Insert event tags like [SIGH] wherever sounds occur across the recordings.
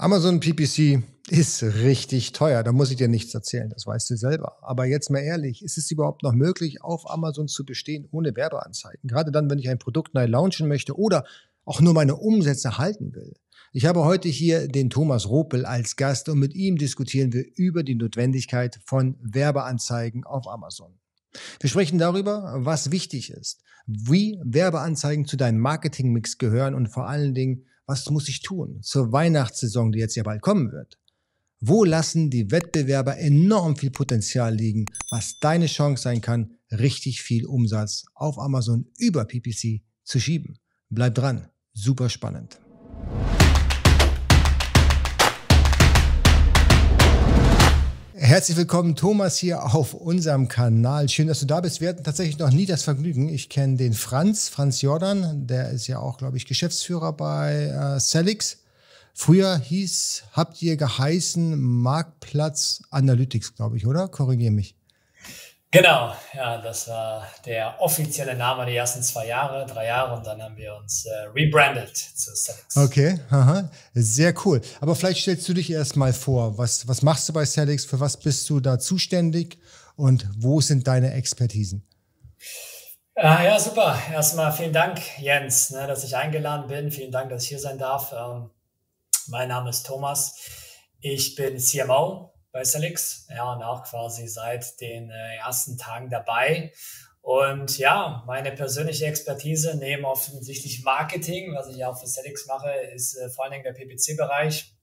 Amazon PPC ist richtig teuer. Da muss ich dir nichts erzählen. Das weißt du selber. Aber jetzt mal ehrlich, ist es überhaupt noch möglich, auf Amazon zu bestehen ohne Werbeanzeigen? Gerade dann, wenn ich ein Produkt neu launchen möchte oder auch nur meine Umsätze halten will. Ich habe heute hier den Thomas Ropel als Gast und mit ihm diskutieren wir über die Notwendigkeit von Werbeanzeigen auf Amazon. Wir sprechen darüber, was wichtig ist, wie Werbeanzeigen zu deinem Marketingmix gehören und vor allen Dingen, was muss ich tun zur Weihnachtssaison, die jetzt ja bald kommen wird? Wo lassen die Wettbewerber enorm viel Potenzial liegen, was deine Chance sein kann, richtig viel Umsatz auf Amazon über PPC zu schieben? Bleib dran, super spannend. Herzlich willkommen, Thomas, hier auf unserem Kanal. Schön, dass du da bist. Wir hatten tatsächlich noch nie das Vergnügen. Ich kenne den Franz, Franz Jordan, der ist ja auch, glaube ich, Geschäftsführer bei äh, Celix. Früher hieß, habt ihr geheißen Marktplatz Analytics, glaube ich, oder? Korrigiere mich. Genau, ja, das war der offizielle Name die ersten zwei Jahre, drei Jahre und dann haben wir uns äh, rebrandet zu Celix. Okay, aha. sehr cool. Aber vielleicht stellst du dich erstmal vor, was, was machst du bei Celix, für was bist du da zuständig und wo sind deine Expertisen? Ja, ja super. Erstmal vielen Dank, Jens, ne, dass ich eingeladen bin. Vielen Dank, dass ich hier sein darf. Ähm, mein Name ist Thomas. Ich bin CMO bei Celix, ja, und auch quasi seit den äh, ersten Tagen dabei. Und ja, meine persönliche Expertise neben offensichtlich Marketing, was ich auch für Celix mache, ist äh, vor allen Dingen der PPC-Bereich.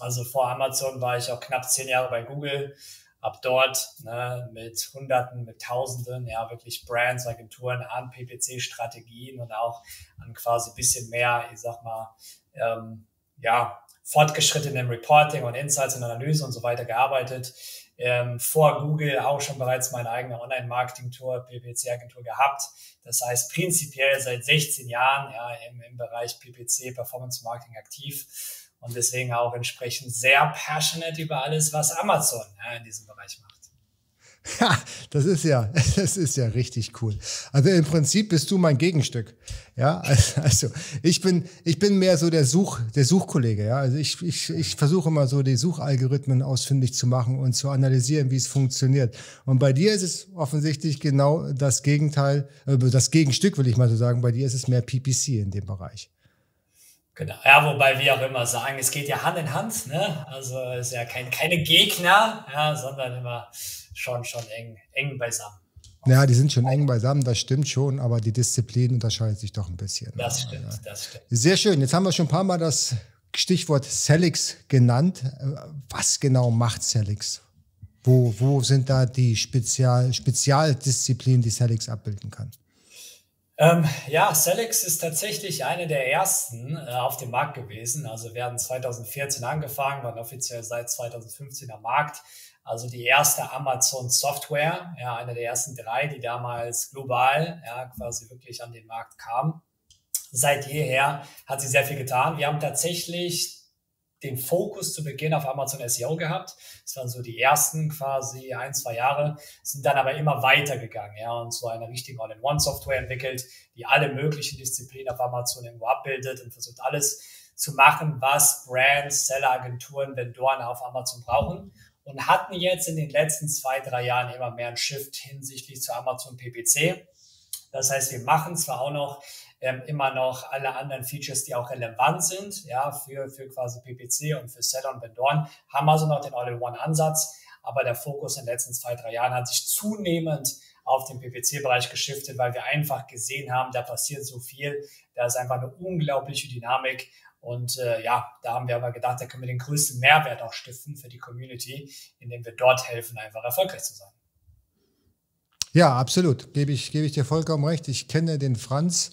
Also vor Amazon war ich auch knapp zehn Jahre bei Google, ab dort ne, mit Hunderten, mit Tausenden, ja, wirklich Brands, Agenturen an PPC-Strategien und auch an quasi bisschen mehr, ich sag mal, ähm, ja, fortgeschrittenen Reporting und Insights und Analyse und so weiter gearbeitet. Ähm, vor Google auch schon bereits meine eigene Online-Marketing-Tour, PPC-Agentur gehabt. Das heißt, prinzipiell seit 16 Jahren ja, im, im Bereich PPC, Performance Marketing aktiv und deswegen auch entsprechend sehr passionate über alles, was Amazon ja, in diesem Bereich macht. [LAUGHS] Ja, das ist ja, [LAUGHS] das ist ja richtig cool. Also im Prinzip bist du mein Gegenstück. Ja, [LAUGHS] also ich bin, ich bin mehr so der Such, der Suchkollege. Ja, also ich, ich, ich versuche immer so die Suchalgorithmen ausfindig zu machen und zu analysieren, wie es funktioniert. Und bei dir ist es offensichtlich genau das Gegenteil, äh, das Gegenstück, will ich mal so sagen. Bei dir ist es mehr PPC in dem Bereich. Genau. Ja, wobei wir auch immer sagen, es geht ja Hand in Hand, ne? Also es ist ja kein, keine Gegner, ja, sondern immer schon, schon eng, eng beisammen. Ja, die sind schon eng beisammen, das stimmt schon, aber die Disziplin unterscheidet sich doch ein bisschen. Das stimmt, ja. das stimmt. Sehr schön. Jetzt haben wir schon ein paar Mal das Stichwort Celix genannt. Was genau macht Celix? Wo, wo sind da die Spezial, Spezialdisziplinen, die Celix abbilden kann? Ähm, ja, Celix ist tatsächlich eine der ersten äh, auf dem Markt gewesen. Also wir haben 2014 angefangen, waren offiziell seit 2015 am Markt. Also die erste Amazon Software, ja, eine der ersten drei, die damals global, ja, quasi wirklich an den Markt kam. Seit jeher hat sie sehr viel getan. Wir haben tatsächlich den Fokus zu Beginn auf Amazon SEO gehabt. Das waren so die ersten quasi ein, zwei Jahre, sind dann aber immer weitergegangen, ja, und so eine richtige All-in-One-Software entwickelt, die alle möglichen Disziplinen auf Amazon irgendwo abbildet und versucht alles zu machen, was Brands, Seller, Agenturen, Vendoren auf Amazon brauchen und hatten jetzt in den letzten zwei, drei Jahren immer mehr einen Shift hinsichtlich zu Amazon PPC. Das heißt, wir machen zwar auch noch ähm, immer noch alle anderen Features, die auch relevant sind, ja, für, für quasi PPC und für Seller und Vendoren, haben also noch den All-in-One-Ansatz. Aber der Fokus in den letzten zwei, drei Jahren hat sich zunehmend auf den PPC-Bereich geschiftet, weil wir einfach gesehen haben, da passiert so viel, da ist einfach eine unglaubliche Dynamik. Und äh, ja, da haben wir aber gedacht, da können wir den größten Mehrwert auch stiften für die Community, indem wir dort helfen, einfach erfolgreich zu sein. Ja, absolut. Gebe ich, gebe ich dir vollkommen recht. Ich kenne den Franz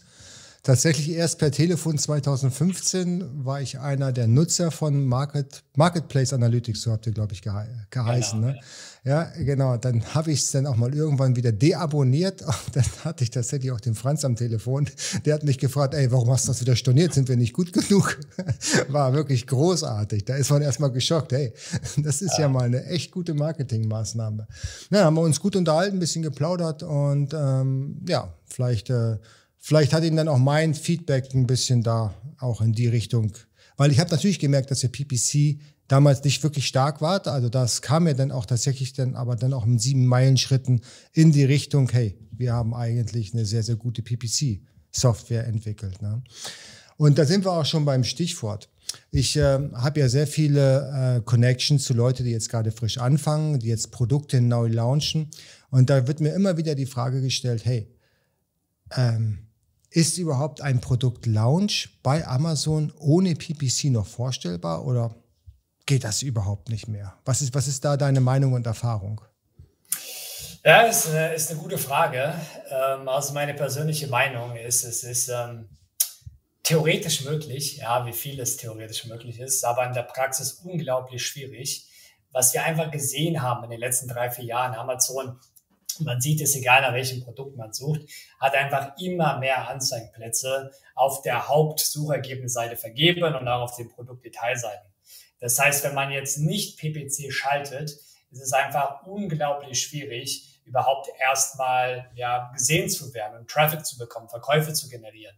Tatsächlich erst per Telefon 2015 war ich einer der Nutzer von Market, Marketplace Analytics, so habt ihr, glaube ich, gehe geheißen. Genau, ne? ja. ja, genau. Dann habe ich es dann auch mal irgendwann wieder deabonniert. [LAUGHS] Und dann hatte ich tatsächlich auch den Franz am Telefon. Der hat mich gefragt, ey, warum hast du das wieder storniert? Sind wir nicht gut genug? [LAUGHS] War wirklich großartig. Da ist man erstmal geschockt. Hey, das ist ja, ja mal eine echt gute Marketingmaßnahme. Na, haben wir uns gut unterhalten, ein bisschen geplaudert und ähm, ja, vielleicht... Äh, vielleicht hat ihn dann auch mein Feedback ein bisschen da auch in die Richtung Weil ich habe natürlich gemerkt, dass der PPC damals nicht wirklich stark war. Also das kam mir dann auch tatsächlich dann, aber dann auch in sieben Meilen Schritten in die Richtung, hey, wir haben eigentlich eine sehr, sehr gute PPC-Software entwickelt. Ne? Und da sind wir auch schon beim Stichwort. Ich äh, habe ja sehr viele äh, Connections zu Leuten, die jetzt gerade frisch anfangen, die jetzt Produkte neu launchen. Und da wird mir immer wieder die Frage gestellt, hey, ähm, ist überhaupt ein Produkt-Launch bei Amazon ohne PPC noch vorstellbar oder geht das überhaupt nicht mehr? Was ist, was ist da deine Meinung und Erfahrung? Ja, ist eine, ist eine gute Frage. Ähm, also meine persönliche Meinung ist, es ist ähm, theoretisch möglich, ja, wie viel es theoretisch möglich ist, aber in der Praxis unglaublich schwierig. Was wir einfach gesehen haben in den letzten drei, vier Jahren, Amazon, man sieht es, egal nach welchem Produkt man sucht, hat einfach immer mehr Anzeigenplätze auf der Hauptsuchergebnisseite vergeben und auch auf den Produktdetailseiten. Das heißt, wenn man jetzt nicht PPC schaltet, ist es einfach unglaublich schwierig, überhaupt erstmal ja, gesehen zu werden und Traffic zu bekommen, Verkäufe zu generieren.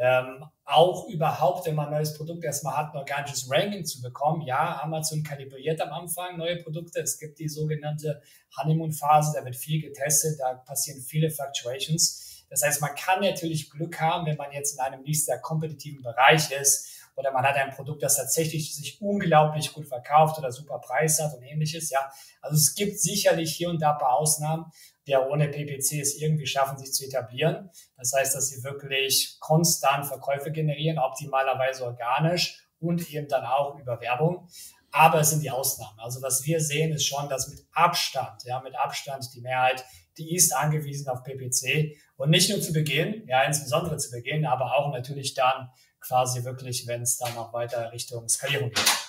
Ähm, auch überhaupt, wenn man ein neues Produkt erstmal hat, ein organisches Ranking zu bekommen. Ja, Amazon kalibriert am Anfang neue Produkte. Es gibt die sogenannte Honeymoon-Phase, da wird viel getestet, da passieren viele Fluctuations. Das heißt, man kann natürlich Glück haben, wenn man jetzt in einem nicht sehr kompetitiven Bereich ist oder man hat ein Produkt, das tatsächlich sich unglaublich gut verkauft oder super Preis hat und ähnliches. Ja, also es gibt sicherlich hier und da ein paar Ausnahmen, ja ohne PPC es irgendwie schaffen, sich zu etablieren. Das heißt, dass sie wirklich konstant Verkäufe generieren, optimalerweise organisch und eben dann auch über Werbung. Aber es sind die Ausnahmen. Also was wir sehen, ist schon, dass mit Abstand, ja, mit Abstand die Mehrheit, die ist angewiesen auf PPC und nicht nur zu Beginn, ja, insbesondere zu Beginn, aber auch natürlich dann quasi wirklich, wenn es dann auch weiter Richtung Skalierung geht.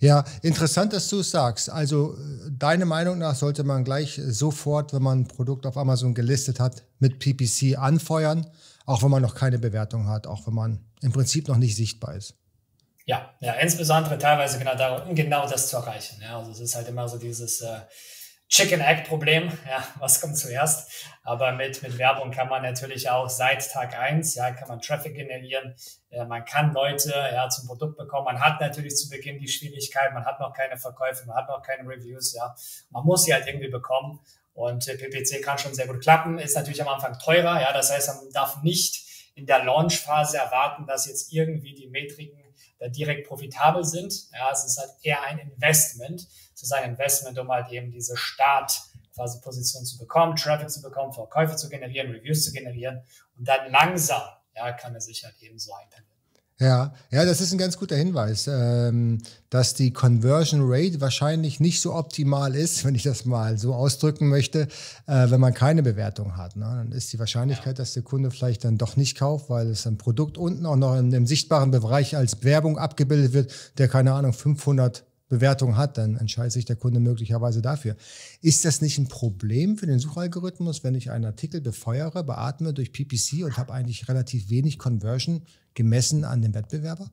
Ja, interessant, dass du es sagst. Also deine Meinung nach sollte man gleich sofort, wenn man ein Produkt auf Amazon gelistet hat, mit PPC anfeuern, auch wenn man noch keine Bewertung hat, auch wenn man im Prinzip noch nicht sichtbar ist. Ja, ja, insbesondere teilweise genau darum, um genau das zu erreichen. Ja, also es ist halt immer so dieses äh, Chicken-Egg-Problem, ja, was kommt zuerst? Aber mit, mit Werbung kann man natürlich auch seit Tag eins, ja, kann man Traffic generieren, ja, man kann Leute ja, zum Produkt bekommen. Man hat natürlich zu Beginn die Schwierigkeit, man hat noch keine Verkäufe, man hat noch keine Reviews, ja. Man muss sie halt irgendwie bekommen. Und äh, PPC kann schon sehr gut klappen, ist natürlich am Anfang teurer, ja. Das heißt, man darf nicht in der Launch-Phase erwarten, dass jetzt irgendwie die Metriken da direkt profitabel sind. Ja, es ist halt eher ein Investment. Es ist ein Investment, um halt eben diese Start quasi Position zu bekommen, Traffic zu bekommen, Verkäufe zu generieren, Reviews zu generieren und dann langsam, ja, kann er sich halt eben so einpendeln. Ja, ja, das ist ein ganz guter Hinweis, ähm, dass die Conversion Rate wahrscheinlich nicht so optimal ist, [LAUGHS] wenn ich das mal so ausdrücken möchte, äh, wenn man keine Bewertung hat. Ne? Dann ist die Wahrscheinlichkeit, dass der Kunde vielleicht dann doch nicht kauft, weil es ein Produkt unten auch noch in dem sichtbaren Bereich als Werbung abgebildet wird, der keine Ahnung 500 Bewertung hat, dann entscheidet sich der Kunde möglicherweise dafür. Ist das nicht ein Problem für den Suchalgorithmus, wenn ich einen Artikel befeuere, beatme durch PPC und habe eigentlich relativ wenig Conversion gemessen an dem Wettbewerber?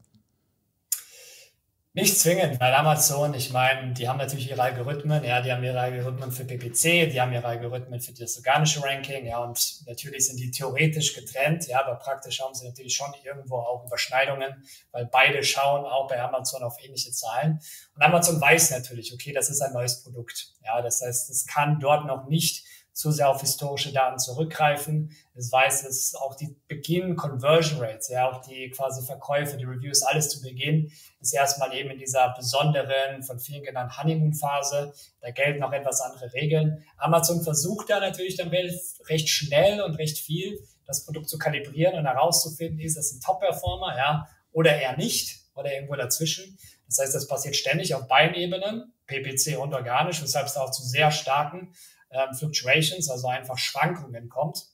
Nicht zwingend, weil Amazon, ich meine, die haben natürlich ihre Algorithmen, ja, die haben ihre Algorithmen für PPC, die haben ihre Algorithmen für das organische Ranking, ja, und natürlich sind die theoretisch getrennt, ja, aber praktisch haben sie natürlich schon irgendwo auch Überschneidungen, weil beide schauen auch bei Amazon auf ähnliche Zahlen. Und Amazon weiß natürlich, okay, das ist ein neues Produkt, ja, das heißt, es kann dort noch nicht zu sehr auf historische Daten zurückgreifen. Es weiß, dass auch die Beginn Conversion Rates, ja, auch die quasi Verkäufe, die Reviews, alles zu Beginn ist erstmal eben in dieser besonderen, von vielen genannten Honeymoon-Phase. Da gelten auch etwas andere Regeln. Amazon versucht da natürlich dann recht schnell und recht viel das Produkt zu kalibrieren und herauszufinden, ist das ein Top-Performer, ja, oder eher nicht, oder irgendwo dazwischen. Das heißt, das passiert ständig auf beiden Ebenen, PPC und organisch, weshalb es auch zu sehr starken ähm, Fluctuations, also einfach Schwankungen kommt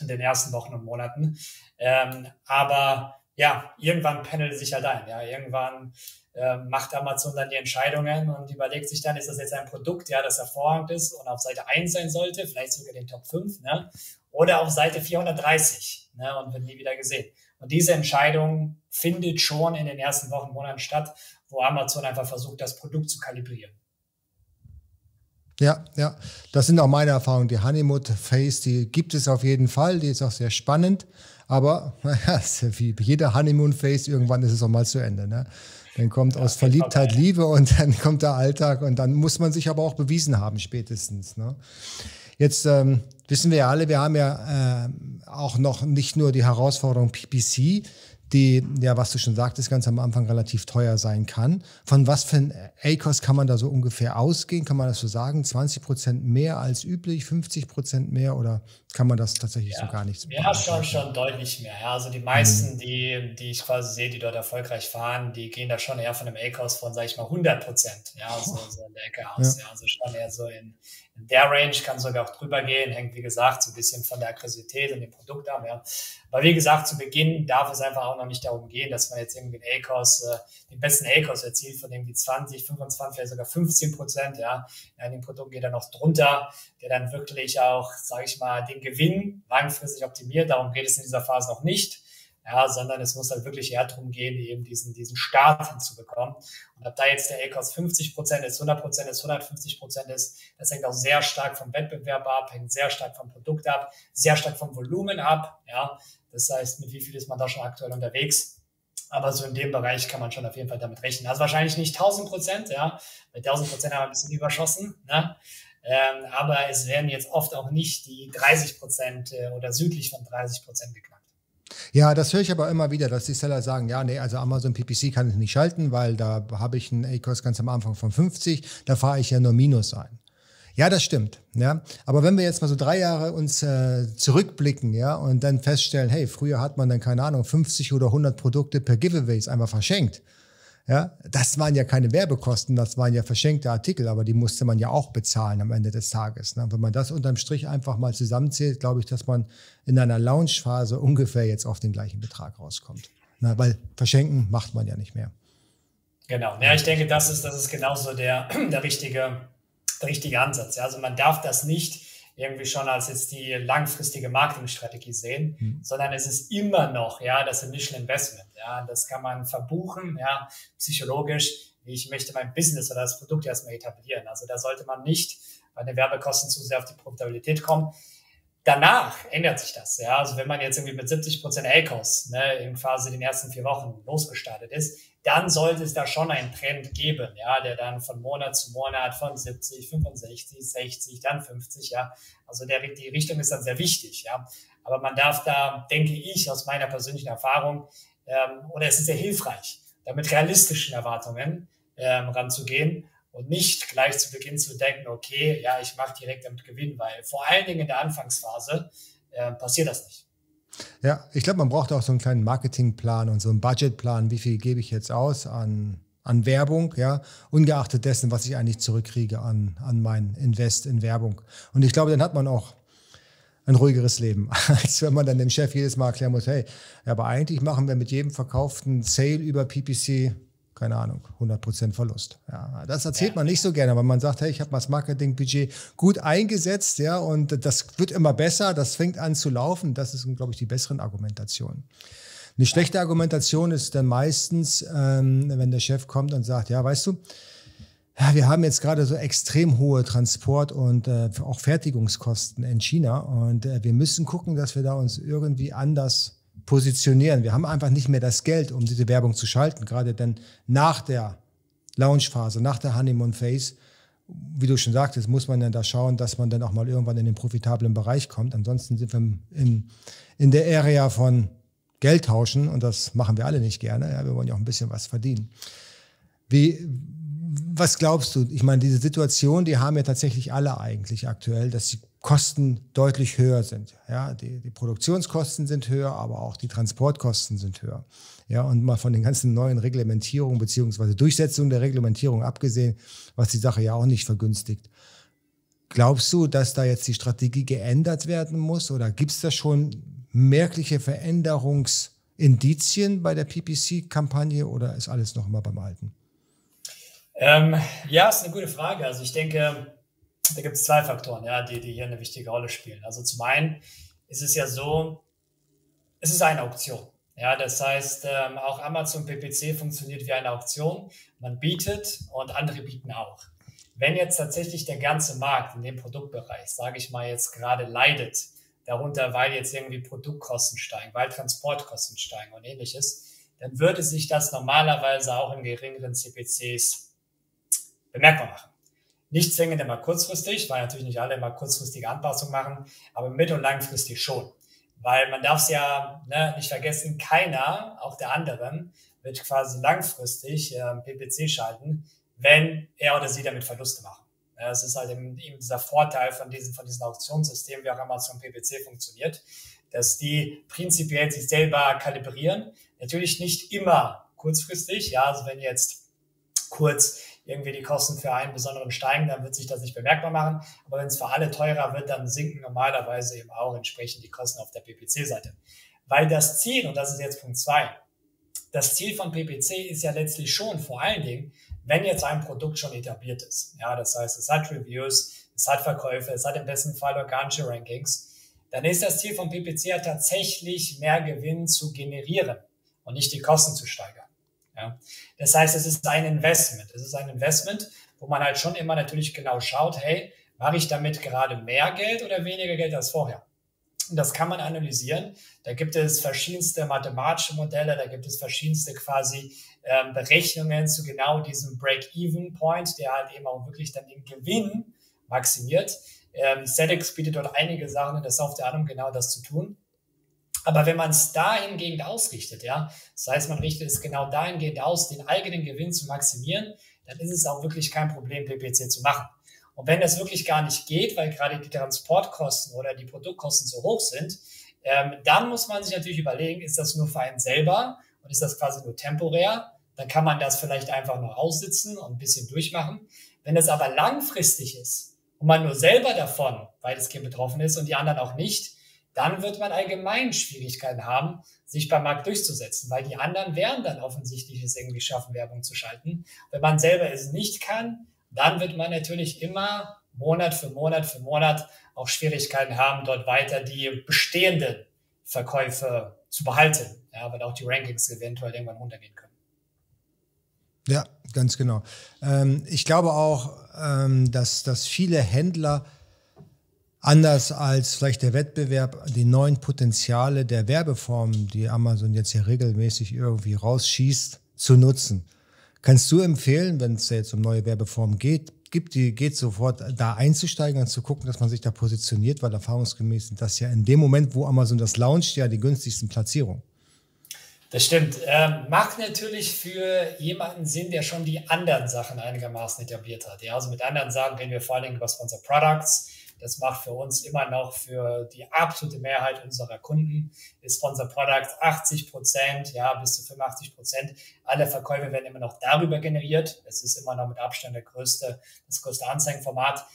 in den ersten Wochen und Monaten. Ähm, aber ja, irgendwann pendelt sich halt ein. Ja, irgendwann äh, macht Amazon dann die Entscheidungen und überlegt sich dann, ist das jetzt ein Produkt, ja, das hervorragend ist und auf Seite 1 sein sollte, vielleicht sogar den Top 5, ne? oder auf Seite 430 ne? und wird nie wieder gesehen. Und diese Entscheidung findet schon in den ersten Wochen, Monaten statt, wo Amazon einfach versucht, das Produkt zu kalibrieren. Ja, ja, das sind auch meine Erfahrungen. Die Honeymoon Phase, die gibt es auf jeden Fall, die ist auch sehr spannend. Aber [LAUGHS] naja, wie jeder Honeymoon-Face, irgendwann ist es auch mal zu Ende. Ne? Dann kommt ja, aus Verliebtheit Liebe und [LAUGHS] dann kommt der Alltag und dann muss man sich aber auch bewiesen haben spätestens. Ne? Jetzt ähm, wissen wir ja alle, wir haben ja äh, auch noch nicht nur die Herausforderung PPC, die, ja, was du schon sagtest, ganz am Anfang relativ teuer sein kann. Von was für ein ACOS kann man da so ungefähr ausgehen? Kann man das so sagen? 20 Prozent mehr als üblich, 50 Prozent mehr oder kann man das tatsächlich ja. so gar nicht? Ja, schon, schon deutlich mehr. Ja, also die meisten, mhm. die, die ich quasi sehe, die dort erfolgreich fahren, die gehen da schon eher von einem ACOS von, sage ich mal, 100 Prozent. Ja, so, so in der Ecke aus. Ja. ja. also schon eher so in, in der Range, kann sogar auch drüber gehen, hängt wie gesagt so ein bisschen von der Aggressivität und dem Produkt ab. Ja. Aber wie gesagt, zu Beginn darf es einfach auch noch nicht darum gehen, dass man jetzt irgendwie einen ACOS, äh, den besten ACOS erzielt von irgendwie 20, 25, vielleicht sogar 15 Prozent. Ja. in dem Produkt geht er noch drunter, der dann wirklich auch, sage ich mal, den Gewinn langfristig optimiert. Darum geht es in dieser Phase noch nicht ja, sondern es muss halt wirklich eher darum gehen, eben diesen, diesen Start hinzubekommen. Und ob da jetzt der ACOS 50 Prozent ist, 100 Prozent ist, 150 Prozent ist, das hängt auch sehr stark vom Wettbewerb ab, hängt sehr stark vom Produkt ab, sehr stark vom Volumen ab, ja. Das heißt, mit wie viel ist man da schon aktuell unterwegs? Aber so in dem Bereich kann man schon auf jeden Fall damit rechnen. Also wahrscheinlich nicht 1000 Prozent, ja. Mit 1000 Prozent haben wir ein bisschen überschossen, ne? Ähm, aber es werden jetzt oft auch nicht die 30 Prozent äh, oder südlich von 30 Prozent geknackt. Ja, das höre ich aber immer wieder, dass die Seller sagen, ja, nee, also Amazon PPC kann ich nicht schalten, weil da habe ich einen A-Kurs ganz am Anfang von 50, da fahre ich ja nur Minus ein. Ja, das stimmt. Ja, aber wenn wir jetzt mal so drei Jahre uns äh, zurückblicken, ja, und dann feststellen, hey, früher hat man dann keine Ahnung 50 oder 100 Produkte per Giveaways einfach verschenkt. Ja, das waren ja keine Werbekosten, das waren ja verschenkte Artikel, aber die musste man ja auch bezahlen am Ende des Tages. Ne? Wenn man das unterm Strich einfach mal zusammenzählt, glaube ich, dass man in einer Launchphase ungefähr jetzt auf den gleichen Betrag rauskommt. Na, weil verschenken macht man ja nicht mehr. Genau. Ja, ich denke, das ist, das ist genauso der, [CLEARS THROAT] der, richtige, der richtige Ansatz. Also man darf das nicht irgendwie schon als jetzt die langfristige Marketingstrategie sehen, mhm. sondern es ist immer noch ja das Initial Investment. Ja, das kann man verbuchen, ja, psychologisch. Ich möchte mein Business oder das Produkt erstmal etablieren. Also da sollte man nicht bei den Werbekosten zu sehr auf die Profitabilität kommen. Danach ändert sich das. Ja, also wenn man jetzt irgendwie mit 70 Prozent ACOS ne, in quasi den ersten vier Wochen losgestartet ist, dann sollte es da schon einen Trend geben, ja, der dann von Monat zu Monat von 70, 65, 60, dann 50, ja. Also der, die Richtung ist dann sehr wichtig, ja. Aber man darf da, denke ich, aus meiner persönlichen Erfahrung, ähm, oder es ist sehr hilfreich, da mit realistischen Erwartungen ähm, ranzugehen und nicht gleich zu Beginn zu denken, okay, ja, ich mache direkt damit Gewinn, weil vor allen Dingen in der Anfangsphase äh, passiert das nicht. Ja, ich glaube, man braucht auch so einen kleinen Marketingplan und so einen Budgetplan. Wie viel gebe ich jetzt aus an, an Werbung, ja, ungeachtet dessen, was ich eigentlich zurückkriege an, an mein Invest in Werbung. Und ich glaube, dann hat man auch ein ruhigeres Leben, [LAUGHS] als wenn man dann dem Chef jedes Mal erklären muss, hey, aber eigentlich machen wir mit jedem verkauften Sale über PPC keine Ahnung, 100% Verlust. Ja, das erzählt ja. man nicht so gerne, weil man sagt, hey, ich habe das Marketingbudget gut eingesetzt, ja, und das wird immer besser, das fängt an zu laufen. Das ist, glaube ich, die besseren Argumentationen. Eine schlechte Argumentation ist dann meistens, ähm, wenn der Chef kommt und sagt, ja, weißt du, ja, wir haben jetzt gerade so extrem hohe Transport- und äh, auch Fertigungskosten in China und äh, wir müssen gucken, dass wir da uns irgendwie anders positionieren. Wir haben einfach nicht mehr das Geld, um diese Werbung zu schalten, gerade denn nach der Launchphase, nach der Honeymoon Phase, wie du schon sagtest, muss man dann da schauen, dass man dann auch mal irgendwann in den profitablen Bereich kommt. Ansonsten sind wir im, in der Area von Geld tauschen und das machen wir alle nicht gerne. Ja, wir wollen ja auch ein bisschen was verdienen. Wie, was glaubst du? Ich meine, diese Situation, die haben ja tatsächlich alle eigentlich aktuell, dass die Kosten deutlich höher sind. Ja, die, die Produktionskosten sind höher, aber auch die Transportkosten sind höher. Ja, und mal von den ganzen neuen Reglementierungen beziehungsweise Durchsetzung der Reglementierung abgesehen, was die Sache ja auch nicht vergünstigt. Glaubst du, dass da jetzt die Strategie geändert werden muss oder gibt es da schon merkliche Veränderungsindizien bei der PPC-Kampagne oder ist alles noch immer beim Alten? Ähm, ja, ist eine gute Frage. Also ich denke, da gibt es zwei Faktoren, ja, die, die hier eine wichtige Rolle spielen. Also zum einen ist es ja so, es ist eine Auktion. Ja, das heißt, ähm, auch Amazon PPC funktioniert wie eine Auktion. Man bietet und andere bieten auch. Wenn jetzt tatsächlich der ganze Markt in dem Produktbereich, sage ich mal jetzt gerade leidet, darunter, weil jetzt irgendwie Produktkosten steigen, weil Transportkosten steigen und ähnliches, dann würde sich das normalerweise auch in geringeren CPCs bemerkbar machen. Nicht zwingend immer kurzfristig, weil natürlich nicht alle immer kurzfristige Anpassungen machen, aber mittel- und langfristig schon. Weil man darf es ja ne, nicht vergessen, keiner, auch der anderen, wird quasi langfristig äh, PPC schalten, wenn er oder sie damit Verluste machen. Es ist halt eben, eben dieser Vorteil von diesen, von diesen Auktionssystemen, wie auch Amazon PPC funktioniert, dass die prinzipiell sich selber kalibrieren. Natürlich nicht immer kurzfristig. Ja, also wenn jetzt kurz irgendwie die Kosten für einen besonderen steigen, dann wird sich das nicht bemerkbar machen. Aber wenn es für alle teurer wird, dann sinken normalerweise eben auch entsprechend die Kosten auf der PPC-Seite. Weil das Ziel, und das ist jetzt Punkt zwei, das Ziel von PPC ist ja letztlich schon vor allen Dingen, wenn jetzt ein Produkt schon etabliert ist. Ja, das heißt, es hat Reviews, es hat Verkäufe, es hat im besten Fall organische Rankings, dann ist das Ziel von PPC ja tatsächlich mehr Gewinn zu generieren und nicht die Kosten zu steigern. Ja? Das heißt, es ist ein Investment. Es ist ein Investment, wo man halt schon immer natürlich genau schaut, hey, mache ich damit gerade mehr Geld oder weniger Geld als vorher? Und das kann man analysieren. Da gibt es verschiedenste mathematische Modelle, da gibt es verschiedenste quasi ähm, Berechnungen zu genau diesem Break-Even-Point, der halt eben auch wirklich dann den Gewinn maximiert. Ähm, Sedex bietet dort einige Sachen in der Software an, um genau das zu tun. Aber wenn man es dahingehend ausrichtet, ja, das heißt, man richtet es genau dahingehend aus, den eigenen Gewinn zu maximieren, dann ist es auch wirklich kein Problem, PPC zu machen. Und wenn das wirklich gar nicht geht, weil gerade die Transportkosten oder die Produktkosten so hoch sind, ähm, dann muss man sich natürlich überlegen, ist das nur für einen selber und ist das quasi nur temporär? Dann kann man das vielleicht einfach noch aussitzen und ein bisschen durchmachen. Wenn das aber langfristig ist und man nur selber davon weitestgehend betroffen ist und die anderen auch nicht, dann wird man allgemein Schwierigkeiten haben, sich beim Markt durchzusetzen, weil die anderen werden dann offensichtlich es irgendwie schaffen, Werbung zu schalten. Wenn man selber es nicht kann, dann wird man natürlich immer Monat für Monat für Monat auch Schwierigkeiten haben, dort weiter die bestehenden Verkäufe zu behalten, ja, weil auch die Rankings eventuell irgendwann runtergehen können. Ja, ganz genau. Ähm, ich glaube auch, ähm, dass, dass viele Händler anders als vielleicht der Wettbewerb die neuen Potenziale der Werbeformen, die Amazon jetzt hier regelmäßig irgendwie rausschießt, zu nutzen. Kannst du empfehlen, wenn es jetzt um neue Werbeformen geht, gibt die, geht sofort da einzusteigen und zu gucken, dass man sich da positioniert, weil erfahrungsgemäß sind das ja in dem Moment, wo Amazon das launcht, ja die günstigsten Platzierungen. Das stimmt. Ähm, macht natürlich für jemanden Sinn, der schon die anderen Sachen einigermaßen etabliert hat. Ja, also mit anderen Sachen reden wir vor allen Dingen über Sponsor Products. Das macht für uns immer noch für die absolute Mehrheit unserer Kunden ist Sponsor Products 80 Prozent, ja, bis zu 85 Prozent. Alle Verkäufe werden immer noch darüber generiert. Es ist immer noch mit Abstand der größte, das größte Anzeigenformat.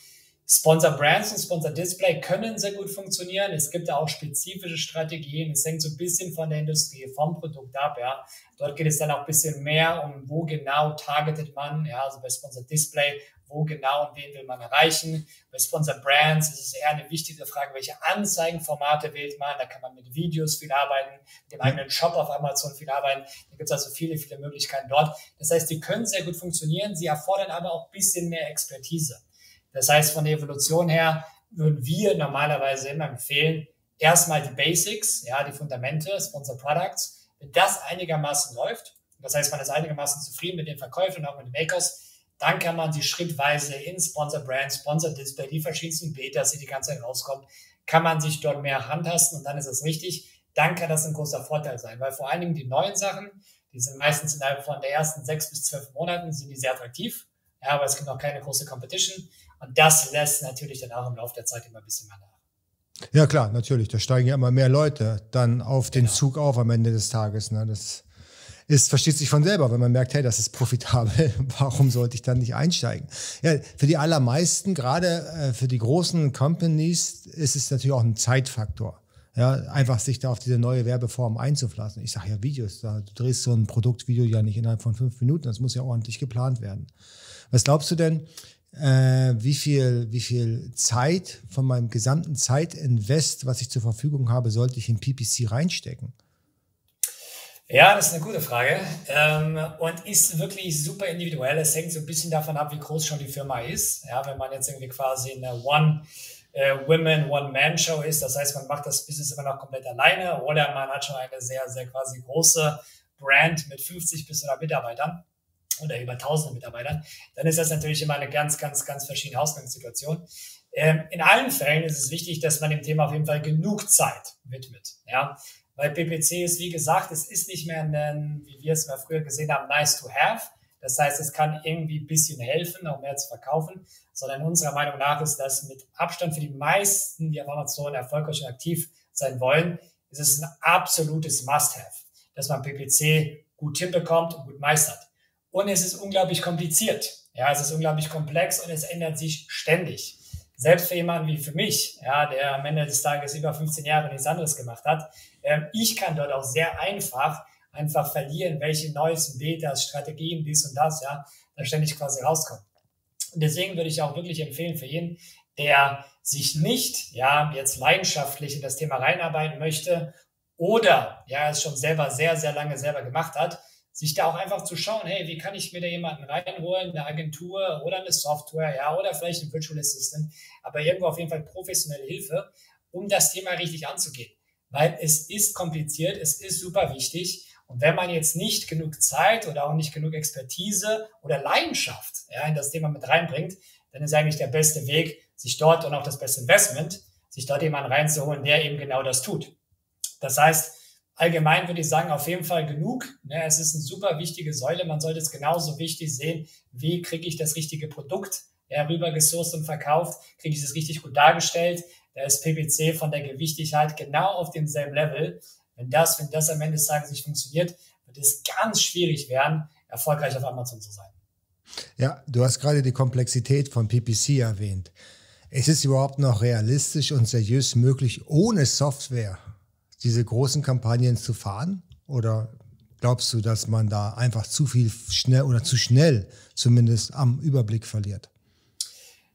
Sponsor Brands und Sponsor Display können sehr gut funktionieren. Es gibt da auch spezifische Strategien. Es hängt so ein bisschen von der Industrie, vom Produkt ab. Ja. Dort geht es dann auch ein bisschen mehr um, wo genau targetet man. Ja, also bei Sponsor Display, wo genau und wen will man erreichen. Bei Sponsor Brands ist es eher eine wichtige Frage, welche Anzeigenformate wählt man. Da kann man mit Videos viel arbeiten, mit dem eigenen Shop auf Amazon viel arbeiten. Da gibt es also viele, viele Möglichkeiten dort. Das heißt, die können sehr gut funktionieren. Sie erfordern aber auch ein bisschen mehr Expertise. Das heißt, von der Evolution her würden wir normalerweise immer empfehlen, erstmal die Basics, ja, die Fundamente, Sponsor Products. Wenn das einigermaßen läuft, das heißt, man ist einigermaßen zufrieden mit den Verkäufen und auch mit den Makers, dann kann man sie schrittweise in Sponsor Brand, Sponsor Display, die verschiedensten Betas, die die ganze Zeit rauskommen, kann man sich dort mehr handhasten und dann ist es richtig. Dann kann das ein großer Vorteil sein, weil vor allen Dingen die neuen Sachen, die sind meistens innerhalb von der ersten sechs bis zwölf Monaten, sind die sehr attraktiv. Ja, aber es gibt noch keine große Competition. Und das lässt natürlich dann auch im Laufe der Zeit immer ein bisschen mehr nach. Ja, klar, natürlich. Da steigen ja immer mehr Leute dann auf den genau. Zug auf am Ende des Tages. Ne? Das ist, versteht sich von selber, wenn man merkt, hey, das ist profitabel, [LAUGHS] warum sollte ich dann nicht einsteigen? Ja, für die allermeisten, gerade äh, für die großen Companies, ist es natürlich auch ein Zeitfaktor. Ja, einfach sich da auf diese neue Werbeform einzulassen. Ich sage ja Videos, da, du drehst so ein Produktvideo ja nicht innerhalb von fünf Minuten, das muss ja ordentlich geplant werden. Was glaubst du denn, äh, wie, viel, wie viel Zeit von meinem gesamten Zeitinvest, was ich zur Verfügung habe, sollte ich in PPC reinstecken? Ja, das ist eine gute Frage ähm, und ist wirklich super individuell. Es hängt so ein bisschen davon ab, wie groß schon die Firma ist. Ja, wenn man jetzt irgendwie quasi eine One äh, Women One-Man-Show ist. Das heißt, man macht das Business immer noch komplett alleine oder man hat schon eine sehr, sehr quasi große Brand mit 50 bis 100 Mitarbeitern oder über 1000 Mitarbeitern, dann ist das natürlich immer eine ganz, ganz, ganz verschiedene Ausgangssituation. Ähm, in allen Fällen ist es wichtig, dass man dem Thema auf jeden Fall genug Zeit widmet. Ja, weil PPC ist, wie gesagt, es ist nicht mehr ein, wie wir es mal früher gesehen haben, nice to have. Das heißt, es kann irgendwie ein bisschen helfen, auch mehr zu verkaufen, sondern unserer Meinung nach ist das mit Abstand für die meisten, die auf Amazon erfolgreich und aktiv sein wollen, ist es ein absolutes Must-have, dass man PPC gut hinbekommt und gut meistert. Und es ist unglaublich kompliziert. Ja, es ist unglaublich komplex und es ändert sich ständig. Selbst für jemanden wie für mich, ja, der am Ende des Tages über 15 Jahre nichts anderes gemacht hat, ähm, ich kann dort auch sehr einfach einfach verlieren, welche neuesten Betas, Strategien, dies und das, ja, da ständig quasi rauskommen. Und deswegen würde ich auch wirklich empfehlen für jeden, der sich nicht, ja, jetzt leidenschaftlich in das Thema reinarbeiten möchte oder, ja, es schon selber sehr, sehr lange selber gemacht hat, sich da auch einfach zu schauen, hey, wie kann ich mir da jemanden reinholen, eine Agentur oder eine Software, ja, oder vielleicht ein Virtual Assistant, aber irgendwo auf jeden Fall professionelle Hilfe, um das Thema richtig anzugehen. Weil es ist kompliziert, es ist super wichtig und wenn man jetzt nicht genug Zeit oder auch nicht genug Expertise oder Leidenschaft ja, in das Thema mit reinbringt, dann ist eigentlich der beste Weg, sich dort und auch das beste Investment, sich dort jemanden reinzuholen, der eben genau das tut. Das heißt, allgemein würde ich sagen, auf jeden Fall genug. Ne? Es ist eine super wichtige Säule. Man sollte es genauso wichtig sehen, wie kriege ich das richtige Produkt ja, und verkauft, kriege ich das richtig gut dargestellt. Da ist PPC von der Gewichtigkeit genau auf demselben Level. Wenn das, wenn das am Ende des Tages nicht funktioniert, wird es ganz schwierig werden, erfolgreich auf Amazon zu sein. Ja, du hast gerade die Komplexität von PPC erwähnt. Ist es überhaupt noch realistisch und seriös möglich, ohne Software diese großen Kampagnen zu fahren? Oder glaubst du, dass man da einfach zu viel schnell oder zu schnell zumindest am Überblick verliert?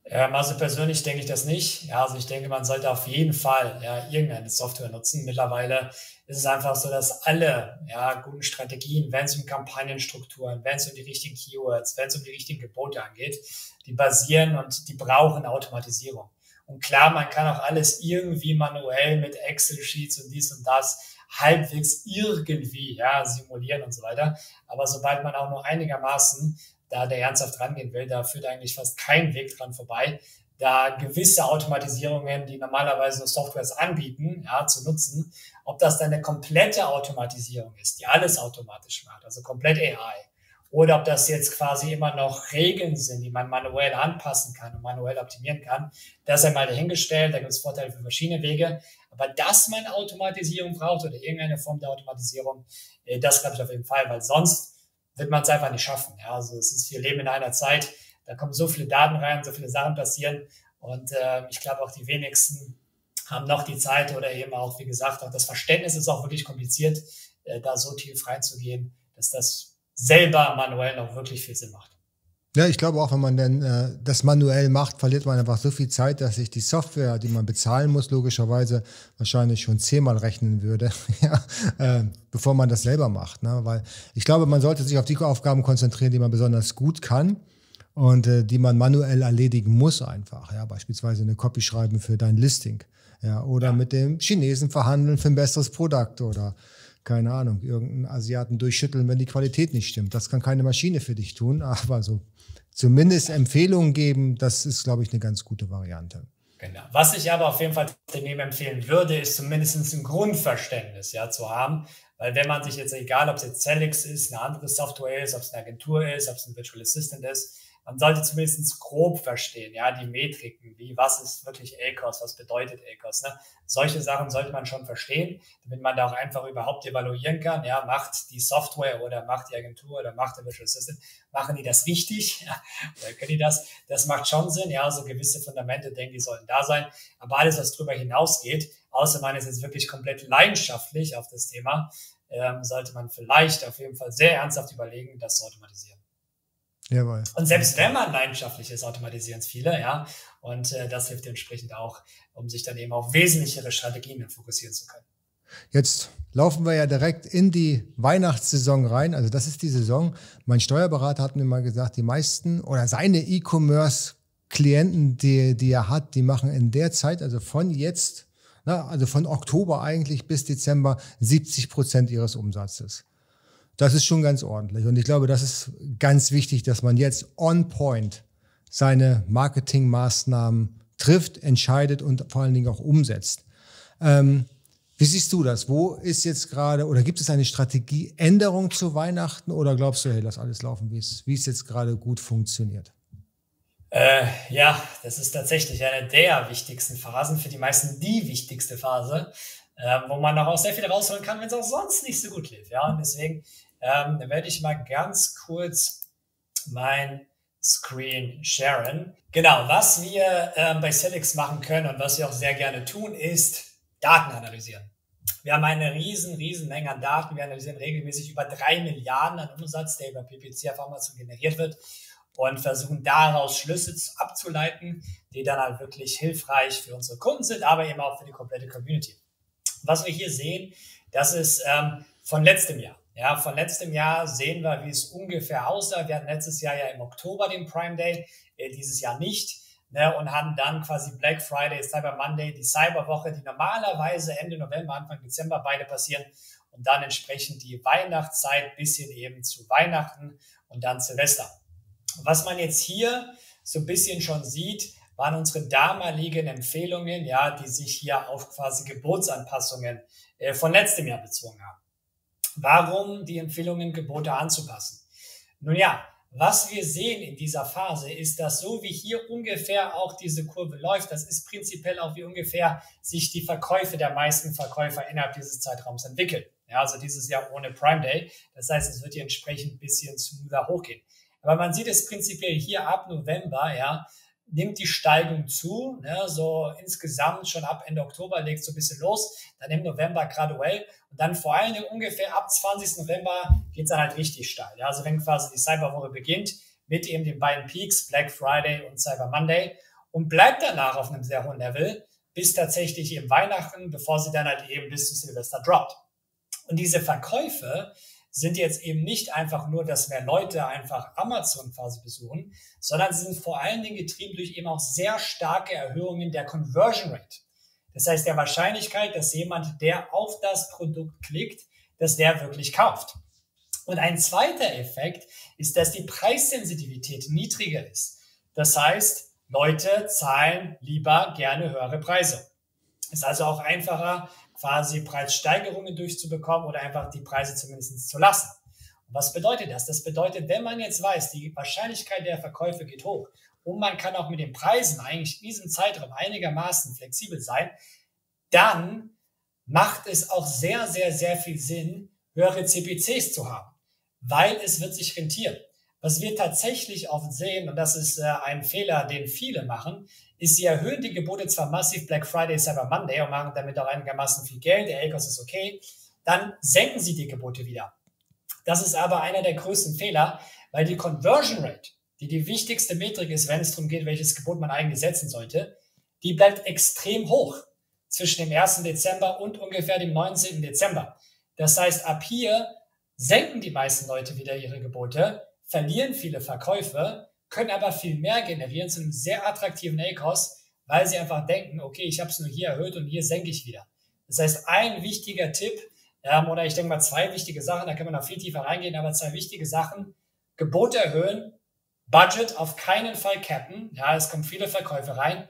Ähm, also persönlich denke ich das nicht. Ja, also ich denke, man sollte auf jeden Fall ja, irgendeine Software nutzen. Mittlerweile ist es einfach so, dass alle ja, guten Strategien, wenn es um Kampagnenstrukturen, wenn es um die richtigen Keywords, wenn es um die richtigen Gebote angeht, die basieren und die brauchen Automatisierung. Und klar, man kann auch alles irgendwie manuell mit Excel-Sheets und dies und das halbwegs irgendwie ja, simulieren und so weiter. Aber sobald man auch nur einigermaßen da der ernsthaft rangehen will, da führt eigentlich fast kein Weg dran vorbei, da gewisse Automatisierungen, die normalerweise Softwares anbieten, ja, zu nutzen. Ob das dann eine komplette Automatisierung ist, die alles automatisch macht, also komplett AI, oder ob das jetzt quasi immer noch Regeln sind, die man manuell anpassen kann und manuell optimieren kann, das einmal dahingestellt, da gibt es Vorteile für verschiedene Wege. Aber dass man Automatisierung braucht oder irgendeine Form der Automatisierung, äh, das glaube ich auf jeden Fall, weil sonst wird man es einfach nicht schaffen. Ja, also es ist, wir leben in einer Zeit, da kommen so viele Daten rein, so viele Sachen passieren und äh, ich glaube auch die wenigsten haben noch die Zeit oder eben auch, wie gesagt, auch das Verständnis ist auch wirklich kompliziert, äh, da so tief reinzugehen, dass das selber manuell noch wirklich viel Sinn macht. Ja, ich glaube auch, wenn man denn äh, das manuell macht, verliert man einfach so viel Zeit, dass sich die Software, die man bezahlen muss, logischerweise wahrscheinlich schon zehnmal rechnen würde, [LAUGHS] ja, äh, bevor man das selber macht. Ne? Weil ich glaube, man sollte sich auf die Aufgaben konzentrieren, die man besonders gut kann und äh, die man manuell erledigen muss einfach. Ja? Beispielsweise eine Copy schreiben für dein Listing ja? oder ja. mit dem Chinesen verhandeln für ein besseres Produkt oder keine Ahnung, irgendeinen Asiaten durchschütteln, wenn die Qualität nicht stimmt. Das kann keine Maschine für dich tun, [LAUGHS] aber so zumindest Empfehlungen geben, das ist, glaube ich, eine ganz gute Variante. Genau. Was ich aber auf jeden Fall dem empfehlen würde, ist zumindest ein Grundverständnis ja, zu haben. Weil wenn man sich jetzt, egal ob es jetzt Celix ist, eine andere Software ist, ob es eine Agentur ist, ob es ein Virtual Assistant ist, man sollte zumindest grob verstehen, ja, die Metriken, wie, was ist wirklich ACOS, was bedeutet ACOS, ne? Solche Sachen sollte man schon verstehen, damit man da auch einfach überhaupt evaluieren kann, ja, macht die Software oder macht die Agentur oder macht der Virtual Assistant, machen die das richtig, [LAUGHS] ja, oder können die das? Das macht schon Sinn, ja, so gewisse Fundamente, denke ich, sollten da sein, aber alles, was darüber hinausgeht, außer man ist jetzt wirklich komplett leidenschaftlich auf das Thema, ähm, sollte man vielleicht auf jeden Fall sehr ernsthaft überlegen, das zu automatisieren. Jawohl. Und selbst wenn man leidenschaftlich ist, automatisieren es viele, ja. Und äh, das hilft entsprechend auch, um sich dann eben auf wesentlichere Strategien fokussieren zu können. Jetzt laufen wir ja direkt in die Weihnachtssaison rein. Also das ist die Saison. Mein Steuerberater hat mir mal gesagt, die meisten oder seine E-Commerce Klienten, die, die er hat, die machen in der Zeit, also von jetzt, na, also von Oktober eigentlich bis Dezember, 70 Prozent ihres Umsatzes. Das ist schon ganz ordentlich. Und ich glaube, das ist ganz wichtig, dass man jetzt on point seine Marketingmaßnahmen trifft, entscheidet und vor allen Dingen auch umsetzt. Ähm, wie siehst du das? Wo ist jetzt gerade oder gibt es eine Strategieänderung zu Weihnachten oder glaubst du, hey, lass alles laufen, wie es, wie es jetzt gerade gut funktioniert? Äh, ja, das ist tatsächlich eine der wichtigsten Phasen, für die meisten die wichtigste Phase, äh, wo man noch auch sehr viel rausholen kann, wenn es auch sonst nicht so gut lief. Ja, und deswegen ähm, werde ich mal ganz kurz mein Screen sharen. Genau, was wir äh, bei Celix machen können und was wir auch sehr gerne tun, ist Daten analysieren. Wir haben eine riesen, riesen Menge an Daten. Wir analysieren regelmäßig über drei Milliarden an Umsatz, der über PPC auf Amazon generiert wird und versuchen daraus Schlüsse abzuleiten, die dann halt wirklich hilfreich für unsere Kunden sind, aber eben auch für die komplette Community. Was wir hier sehen, das ist ähm, von letztem Jahr. Ja, von letztem Jahr sehen wir, wie es ungefähr aussah. Wir hatten letztes Jahr ja im Oktober den Prime Day, äh, dieses Jahr nicht. Ne, und haben dann quasi Black Friday, Cyber Monday, die Cyberwoche, die normalerweise Ende November, Anfang Dezember beide passieren und dann entsprechend die Weihnachtszeit bis hin eben zu Weihnachten und dann Silvester. Was man jetzt hier so ein bisschen schon sieht, waren unsere damaligen Empfehlungen, ja, die sich hier auf quasi Geburtsanpassungen äh, von letztem Jahr bezogen haben. Warum die Empfehlungen, Gebote anzupassen? Nun ja, was wir sehen in dieser Phase ist, dass so wie hier ungefähr auch diese Kurve läuft, das ist prinzipiell auch wie ungefähr sich die Verkäufe der meisten Verkäufer innerhalb dieses Zeitraums entwickeln. Ja, also dieses Jahr ohne Prime Day. Das heißt, es wird hier entsprechend ein bisschen smoother hochgehen. Aber man sieht es prinzipiell hier ab November, ja, nimmt die Steigung zu. Ne, so insgesamt schon ab Ende Oktober legt so ein bisschen los, dann im November graduell und dann vor allen Dingen ungefähr ab 20. November geht es dann halt richtig steil. Ja, also wenn quasi die Cyberwoche beginnt mit eben den beiden Peaks, Black Friday und Cyber Monday und bleibt danach auf einem sehr hohen Level bis tatsächlich eben Weihnachten, bevor sie dann halt eben bis zu Silvester droppt. Und diese Verkäufe, sind jetzt eben nicht einfach nur, dass mehr Leute einfach Amazon quasi besuchen, sondern sie sind vor allen Dingen getrieben durch eben auch sehr starke Erhöhungen der Conversion Rate. Das heißt, der Wahrscheinlichkeit, dass jemand, der auf das Produkt klickt, dass der wirklich kauft. Und ein zweiter Effekt ist, dass die Preissensitivität niedriger ist. Das heißt, Leute zahlen lieber gerne höhere Preise. Ist also auch einfacher, quasi Preissteigerungen durchzubekommen oder einfach die Preise zumindest zu lassen. Und was bedeutet das? Das bedeutet, wenn man jetzt weiß, die Wahrscheinlichkeit der Verkäufe geht hoch und man kann auch mit den Preisen eigentlich in diesem Zeitraum einigermaßen flexibel sein, dann macht es auch sehr, sehr, sehr viel Sinn, höhere CPCs zu haben, weil es wird sich rentieren. Was wir tatsächlich oft sehen, und das ist äh, ein Fehler, den viele machen, ist, sie erhöhen die Gebote zwar massiv Black Friday, Cyber Monday und machen damit auch einigermaßen viel Geld, der ACOS ist okay, dann senken sie die Gebote wieder. Das ist aber einer der größten Fehler, weil die Conversion Rate, die die wichtigste Metrik ist, wenn es darum geht, welches Gebot man eigentlich setzen sollte, die bleibt extrem hoch zwischen dem 1. Dezember und ungefähr dem 19. Dezember. Das heißt, ab hier senken die meisten Leute wieder ihre Gebote, verlieren viele Verkäufe, können aber viel mehr generieren zu einem sehr attraktiven ACOS, weil sie einfach denken, okay, ich habe es nur hier erhöht und hier senke ich wieder. Das heißt, ein wichtiger Tipp, ähm, oder ich denke mal zwei wichtige Sachen, da können wir noch viel tiefer reingehen, aber zwei wichtige Sachen, Gebote erhöhen, Budget auf keinen Fall cappen, ja, es kommen viele Verkäufe rein,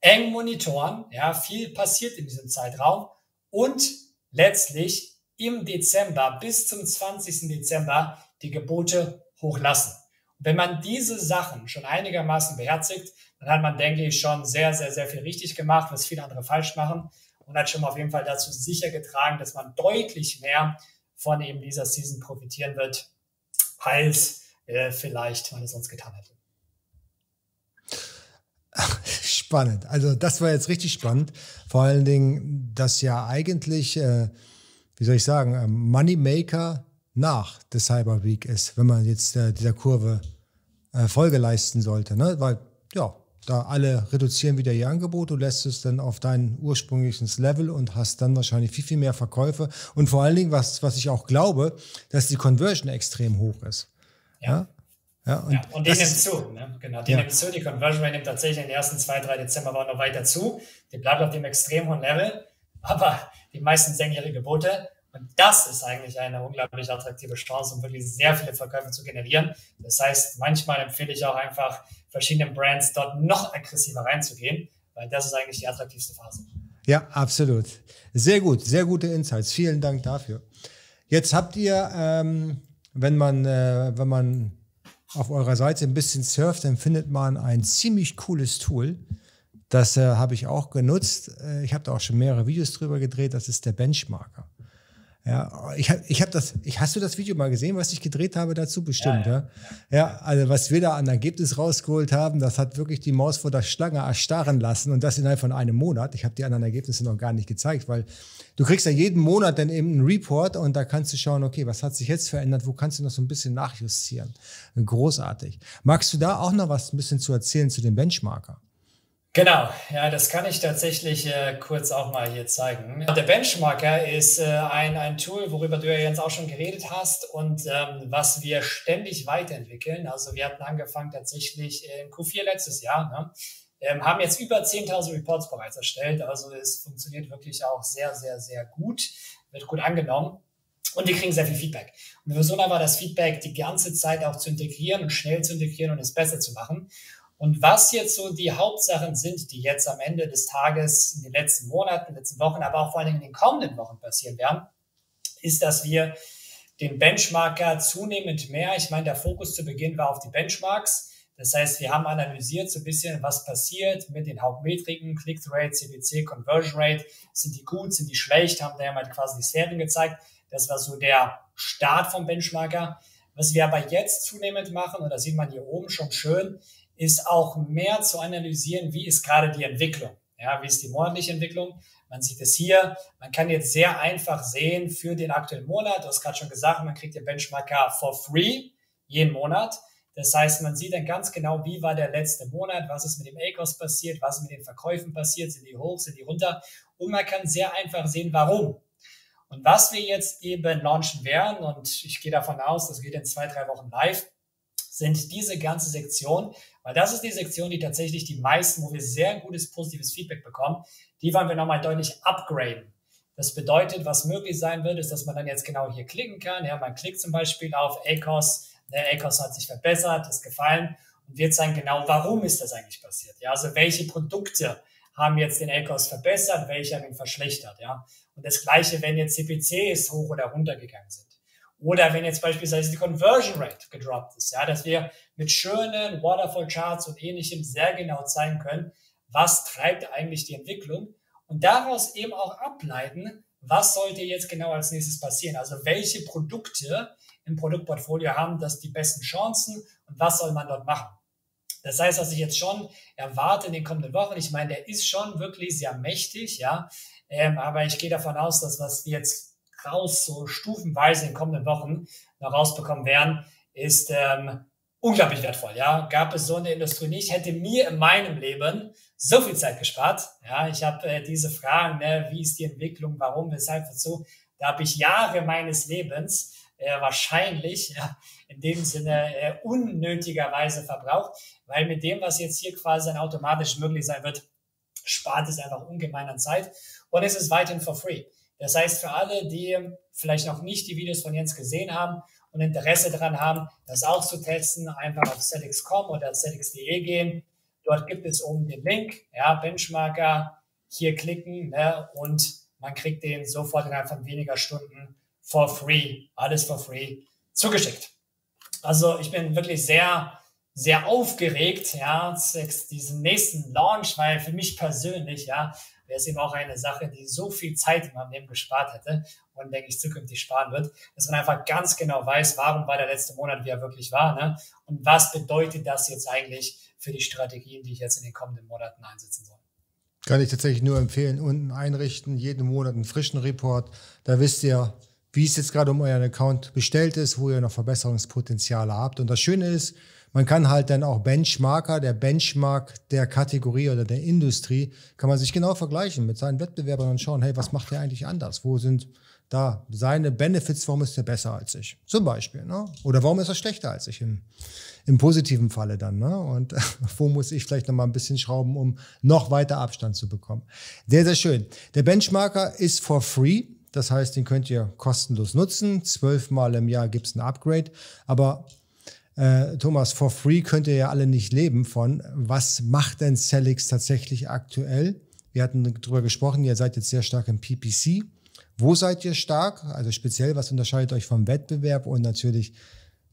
eng monitoren, ja, viel passiert in diesem Zeitraum und letztlich im Dezember bis zum 20. Dezember die Gebote hochlassen. Und wenn man diese Sachen schon einigermaßen beherzigt, dann hat man, denke ich, schon sehr, sehr, sehr viel richtig gemacht, was viele andere falsch machen und hat schon auf jeden Fall dazu sicher getragen, dass man deutlich mehr von eben dieser Season profitieren wird, als äh, vielleicht man es sonst getan hätte. [LAUGHS] Spannend. Also das war jetzt richtig spannend. Vor allen Dingen, dass ja eigentlich, äh, wie soll ich sagen, äh, Moneymaker nach der Cyber Week ist, wenn man jetzt äh, dieser Kurve äh, Folge leisten sollte. Ne? Weil, ja, da alle reduzieren wieder ihr Angebot, du lässt es dann auf dein ursprüngliches Level und hast dann wahrscheinlich viel, viel mehr Verkäufe. Und vor allen Dingen, was, was ich auch glaube, dass die Conversion extrem hoch ist. Ja. ja? Und, ja, und die nimmt zu. Ne? Genau, die ja. nimmt zu. Die Conversion Rate nimmt tatsächlich in den ersten zwei, drei Dezember noch weiter zu. Die bleibt auf dem extrem hohen Level, aber die meisten senken ihre Gebote. Und das ist eigentlich eine unglaublich attraktive Chance, um wirklich sehr viele Verkäufe zu generieren. Das heißt, manchmal empfehle ich auch einfach verschiedenen Brands dort noch aggressiver reinzugehen, weil das ist eigentlich die attraktivste Phase. Ja, absolut. Sehr gut, sehr gute Insights. Vielen Dank dafür. Jetzt habt ihr, ähm, wenn man, äh, wenn man auf eurer Seite ein bisschen surft, dann findet man ein ziemlich cooles Tool. Das äh, habe ich auch genutzt. Äh, ich habe da auch schon mehrere Videos drüber gedreht. Das ist der Benchmarker. Ja, ich habe ich hab das, ich, hast du das Video mal gesehen, was ich gedreht habe dazu? Bestimmt, ja. Ja, ja also was wir da an Ergebnis rausgeholt haben, das hat wirklich die Maus vor der Schlange erstarren lassen und das innerhalb von einem Monat. Ich habe die anderen Ergebnisse noch gar nicht gezeigt, weil du kriegst ja jeden Monat dann eben einen Report und da kannst du schauen, okay, was hat sich jetzt verändert, wo kannst du noch so ein bisschen nachjustieren. Großartig. Magst du da auch noch was ein bisschen zu erzählen zu dem Benchmarker? Genau, ja, das kann ich tatsächlich äh, kurz auch mal hier zeigen. Der Benchmarker ist äh, ein, ein Tool, worüber du ja jetzt auch schon geredet hast und ähm, was wir ständig weiterentwickeln. Also wir hatten angefangen tatsächlich in Q4 letztes Jahr, ne? Ähm, haben jetzt über 10.000 Reports bereits erstellt. Also es funktioniert wirklich auch sehr, sehr, sehr gut, wird gut angenommen. Und wir kriegen sehr viel Feedback. Und wir versuchen aber das Feedback die ganze Zeit auch zu integrieren und schnell zu integrieren und es besser zu machen. Und was jetzt so die Hauptsachen sind, die jetzt am Ende des Tages in den letzten Monaten, in den letzten Wochen, aber auch vor allem in den kommenden Wochen passieren werden, ist, dass wir den Benchmarker zunehmend mehr, ich meine, der Fokus zu Beginn war auf die Benchmarks. Das heißt, wir haben analysiert so ein bisschen, was passiert mit den Hauptmetriken, Click-Rate, CPC, Conversion Rate. Sind die gut, sind die schlecht? Haben da ja mal quasi die Serien gezeigt. Das war so der Start vom Benchmarker. Was wir aber jetzt zunehmend machen, und da sieht man hier oben schon schön, ist auch mehr zu analysieren, wie ist gerade die Entwicklung. Ja, wie ist die monatliche Entwicklung? Man sieht es hier. Man kann jetzt sehr einfach sehen für den aktuellen Monat. Du hast gerade schon gesagt, man kriegt den Benchmarker for free jeden Monat. Das heißt, man sieht dann ganz genau, wie war der letzte Monat, was ist mit dem ACOS passiert, was ist mit den Verkäufen passiert, sind die hoch, sind die runter. Und man kann sehr einfach sehen, warum. Und was wir jetzt eben launchen werden, und ich gehe davon aus, das geht in zwei, drei Wochen live, sind diese ganze Sektion, weil das ist die Sektion, die tatsächlich die meisten, wo wir sehr gutes positives Feedback bekommen, die wollen wir nochmal deutlich upgraden. Das bedeutet, was möglich sein wird, ist, dass man dann jetzt genau hier klicken kann. Ja, man klickt zum Beispiel auf ACOS, der ACOS hat sich verbessert, ist gefallen und wir zeigen genau, warum ist das eigentlich passiert. Ja, also welche Produkte haben jetzt den ACOS verbessert, welche haben ihn verschlechtert. Ja, und das Gleiche, wenn jetzt CPCs hoch oder runter gegangen sind. Oder wenn jetzt beispielsweise die Conversion Rate gedroppt ist, ja, dass wir mit schönen Waterfall Charts und ähnlichem sehr genau zeigen können, was treibt eigentlich die Entwicklung und daraus eben auch ableiten, was sollte jetzt genau als nächstes passieren. Also welche Produkte im Produktportfolio haben das die besten Chancen und was soll man dort machen. Das heißt, was ich jetzt schon erwarte in den kommenden Wochen, ich meine, der ist schon wirklich sehr mächtig, ja, ähm, aber ich gehe davon aus, dass was wir jetzt raus, so stufenweise in den kommenden Wochen noch rausbekommen werden, ist ähm, unglaublich wertvoll. Ja, gab es so eine Industrie nicht, hätte mir in meinem Leben so viel Zeit gespart. Ja, ich habe äh, diese Fragen, ne, wie ist die Entwicklung, warum, weshalb, wozu, da habe ich Jahre meines Lebens äh, wahrscheinlich ja, in dem Sinne äh, unnötigerweise verbraucht, weil mit dem, was jetzt hier quasi dann automatisch möglich sein wird, spart es einfach ungemein an Zeit und es ist weiterhin for free. Das heißt, für alle, die vielleicht noch nicht die Videos von Jens gesehen haben und Interesse daran haben, das auch zu testen, einfach auf Celix.com oder Celix.de gehen. Dort gibt es oben den Link, ja, Benchmarker, hier klicken ne, und man kriegt den sofort innerhalb von weniger Stunden for free, alles for free zugeschickt. Also ich bin wirklich sehr, sehr aufgeregt, ja, diesen nächsten Launch, weil für mich persönlich, ja, wäre es eben auch eine Sache, die so viel Zeit in meinem Leben gespart hätte und denke ich zukünftig sparen wird, dass man einfach ganz genau weiß, warum war der letzte Monat, wie er wirklich war, ne? Und was bedeutet das jetzt eigentlich für die Strategien, die ich jetzt in den kommenden Monaten einsetzen soll. Kann ich tatsächlich nur empfehlen, unten einrichten, jeden Monat einen frischen Report. Da wisst ihr, wie es jetzt gerade um euren Account bestellt ist, wo ihr noch Verbesserungspotenziale habt. Und das Schöne ist, man kann halt dann auch Benchmarker, der Benchmark der Kategorie oder der Industrie, kann man sich genau vergleichen mit seinen Wettbewerbern und schauen, hey, was macht der eigentlich anders? Wo sind da seine Benefits, warum ist er besser als ich? Zum Beispiel. Ne? Oder warum ist er schlechter als ich im, im positiven Falle dann? Ne? Und [LAUGHS] wo muss ich vielleicht nochmal ein bisschen schrauben, um noch weiter Abstand zu bekommen? Sehr, sehr schön. Der Benchmarker ist for free. Das heißt, den könnt ihr kostenlos nutzen. Zwölfmal im Jahr gibt es ein Upgrade. Aber äh, Thomas, for free könnt ihr ja alle nicht leben von. Was macht denn Celix tatsächlich aktuell? Wir hatten darüber gesprochen, ihr seid jetzt sehr stark im PPC. Wo seid ihr stark? Also speziell, was unterscheidet euch vom Wettbewerb? Und natürlich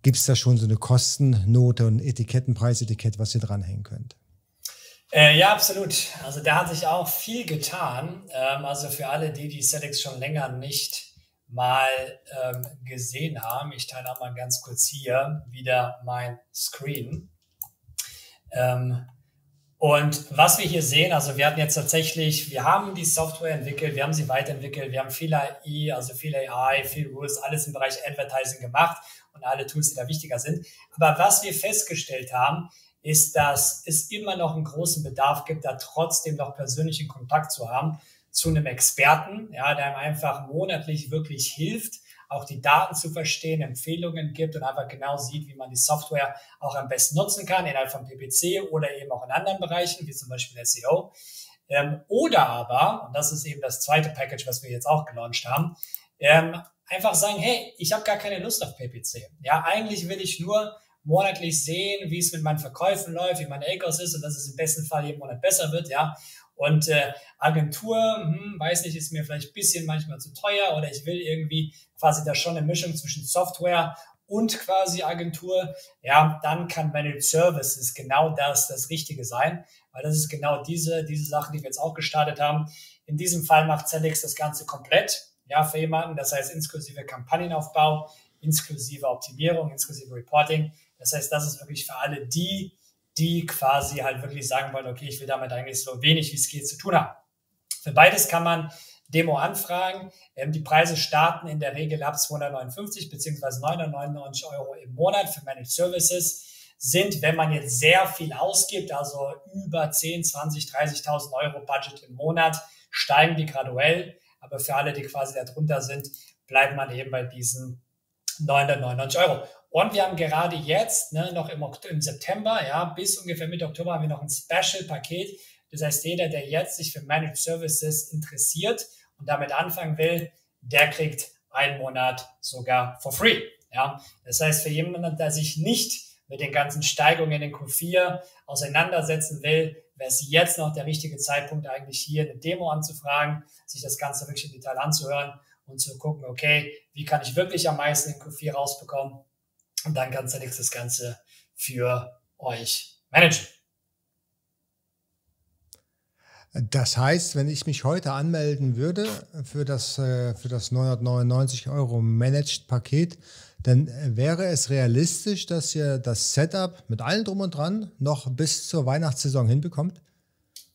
gibt es da schon so eine Kostennote und Etikettenpreisetikett, was ihr dranhängen könnt. Äh, ja, absolut. Also da hat sich auch viel getan. Ähm, also für alle, die die Celtics schon länger nicht mal ähm, gesehen haben, ich teile auch mal ganz kurz hier wieder mein Screen. Ähm, und was wir hier sehen, also wir hatten jetzt tatsächlich, wir haben die Software entwickelt, wir haben sie weiterentwickelt, wir haben viel AI, also viel AI, viel Rules, alles im Bereich Advertising gemacht und alle Tools, die da wichtiger sind. Aber was wir festgestellt haben, ist, dass es immer noch einen großen Bedarf gibt, da trotzdem noch persönlichen Kontakt zu haben zu einem Experten, ja, der einem einfach monatlich wirklich hilft, auch die Daten zu verstehen, Empfehlungen gibt und einfach genau sieht, wie man die Software auch am besten nutzen kann, innerhalb von PPC oder eben auch in anderen Bereichen, wie zum Beispiel SEO. Ähm, oder aber, und das ist eben das zweite Package, was wir jetzt auch gelauncht haben, ähm, einfach sagen, hey, ich habe gar keine Lust auf PPC. Ja, eigentlich will ich nur monatlich sehen, wie es mit meinen Verkäufen läuft, wie mein ACOS ist und dass es im besten Fall jeden Monat besser wird, ja. Und äh, Agentur, hm, weiß nicht, ist mir vielleicht bisschen manchmal zu teuer oder ich will irgendwie quasi da schon eine Mischung zwischen Software und quasi Agentur, ja, dann kann Managed Services genau das, das Richtige sein, weil das ist genau diese, diese Sache, die wir jetzt auch gestartet haben. In diesem Fall macht Celix das Ganze komplett, ja, für jemanden, das heißt inklusive Kampagnenaufbau, inklusive Optimierung, inklusive Reporting. Das heißt, das ist wirklich für alle die, die quasi halt wirklich sagen wollen, okay, ich will damit eigentlich so wenig wie es geht zu tun haben. Für beides kann man Demo anfragen. Ähm, die Preise starten in der Regel ab 259 bzw. 999 Euro im Monat für Managed Services. Sind, wenn man jetzt sehr viel ausgibt, also über 10, 20, 30.000 Euro Budget im Monat, steigen die graduell. Aber für alle, die quasi darunter sind, bleibt man eben bei diesen 999 Euro. Und wir haben gerade jetzt, ne, noch im, im September, ja, bis ungefähr Mitte Oktober haben wir noch ein Special-Paket. Das heißt, jeder, der jetzt sich für Managed Services interessiert und damit anfangen will, der kriegt einen Monat sogar for free. Ja, das heißt, für jemanden, der sich nicht mit den ganzen Steigungen in Q4 auseinandersetzen will, wäre es jetzt noch der richtige Zeitpunkt, eigentlich hier eine Demo anzufragen, sich das Ganze wirklich im Detail anzuhören und zu gucken, okay, wie kann ich wirklich am meisten in Q4 rausbekommen und dann kann Zenix das Ganze für euch managen. Das heißt, wenn ich mich heute anmelden würde für das, äh, für das 999 Euro Managed-Paket, dann wäre es realistisch, dass ihr das Setup mit allem drum und dran noch bis zur Weihnachtssaison hinbekommt?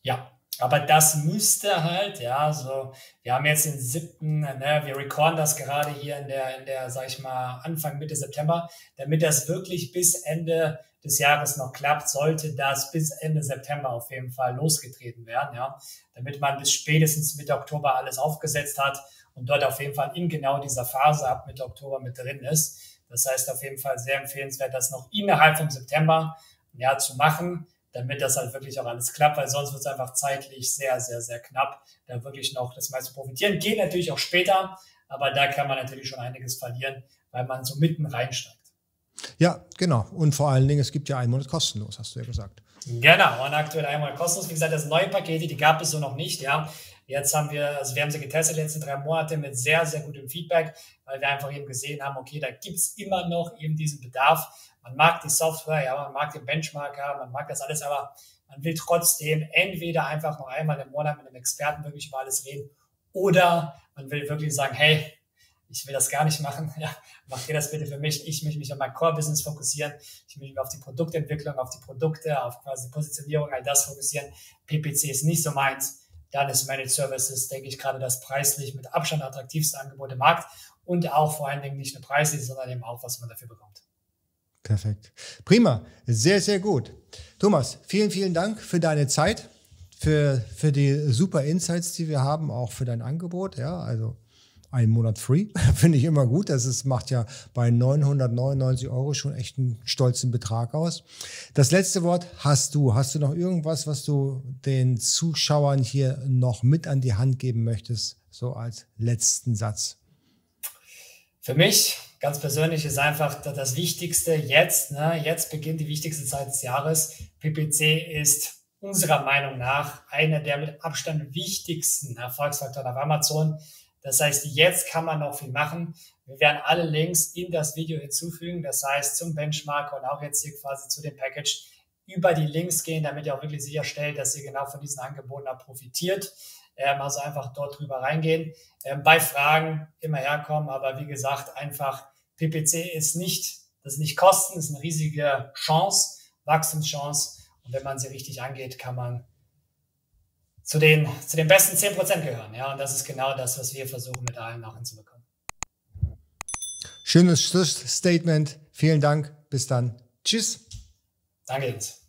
Ja, aber das müsste halt, ja, so, wir haben jetzt den siebten, ne, wir recorden das gerade hier in der, in der, sag ich mal, Anfang, Mitte September, damit das wirklich bis Ende des Jahres noch klappt, sollte das bis Ende September auf jeden Fall losgetreten werden, ja, damit man bis spätestens Mitte Oktober alles aufgesetzt hat und dort auf jeden Fall in genau dieser Phase ab Mitte Oktober mit drin ist. Das heißt auf jeden Fall sehr empfehlenswert, das noch innerhalb vom September ja, zu machen damit das halt wirklich auch alles klappt, weil sonst wird es einfach zeitlich sehr, sehr, sehr knapp, da wirklich noch das meiste profitieren. Geht natürlich auch später, aber da kann man natürlich schon einiges verlieren, weil man so mitten reinsteigt. Ja, genau. Und vor allen Dingen, es gibt ja einen Monat kostenlos, hast du ja gesagt. Genau, und aktuell einmal kostenlos. Wie gesagt, das neue Pakete, die gab es so noch nicht, ja. Jetzt haben wir, also wir haben sie getestet, die letzten drei Monate mit sehr, sehr gutem Feedback, weil wir einfach eben gesehen haben, okay, da gibt es immer noch eben diesen Bedarf man mag die Software, ja, man mag den Benchmarker, man mag das alles, aber man will trotzdem entweder einfach noch einmal im Monat mit einem Experten wirklich über alles reden oder man will wirklich sagen, hey, ich will das gar nicht machen. [LAUGHS] Ja, macht ihr das bitte für mich. Ich möchte mich auf mein Core-Business fokussieren. Ich möchte mich auf die Produktentwicklung, auf die Produkte, auf quasi Positionierung, all das fokussieren. PPC ist nicht so meins. Dann ist Managed Services, denke ich, gerade das preislich mit Abstand attraktivste Angebot im Markt und auch vor allen Dingen nicht nur preislich, sondern eben auch, was man dafür bekommt. Perfekt. Prima. Sehr, sehr gut. Thomas, vielen, vielen Dank für deine Zeit, für, für die super Insights, die wir haben, auch für dein Angebot. Ja, also einen Monat free. [LAUGHS] Finde ich immer gut. Das ist, macht ja bei 999 Euro schon echt einen stolzen Betrag aus. Das letzte Wort hast du. Hast du noch irgendwas, was du den Zuschauern hier noch mit an die Hand geben möchtest? So als letzten Satz. Für mich ganz persönlich ist einfach das Wichtigste jetzt. Ne? Jetzt beginnt die wichtigste Zeit des Jahres. PPC ist unserer Meinung nach einer der mit Abstand wichtigsten Erfolgsfaktoren auf Amazon. Das heißt, jetzt kann man noch viel machen. Wir werden alle Links in das Video hinzufügen. Das heißt, zum Benchmark und auch jetzt hier quasi zu dem Package über die Links gehen, damit ihr auch wirklich sicherstellt, dass ihr genau von diesen Angeboten auch profitiert. Ähm, also einfach dort drüber reingehen. Ähm, bei Fragen immer herkommen, aber wie gesagt, einfach PPC ist nicht, das ist nicht Kosten, ist eine riesige Chance, Wachstumschance. Und wenn man sie richtig angeht, kann man zu den, zu den besten 10% gehören. Ja, und das ist genau das, was wir versuchen mit allen auch hinzubekommen. Schönes Schlussstatement. Vielen Dank. Bis dann. Tschüss. Danke, Jens.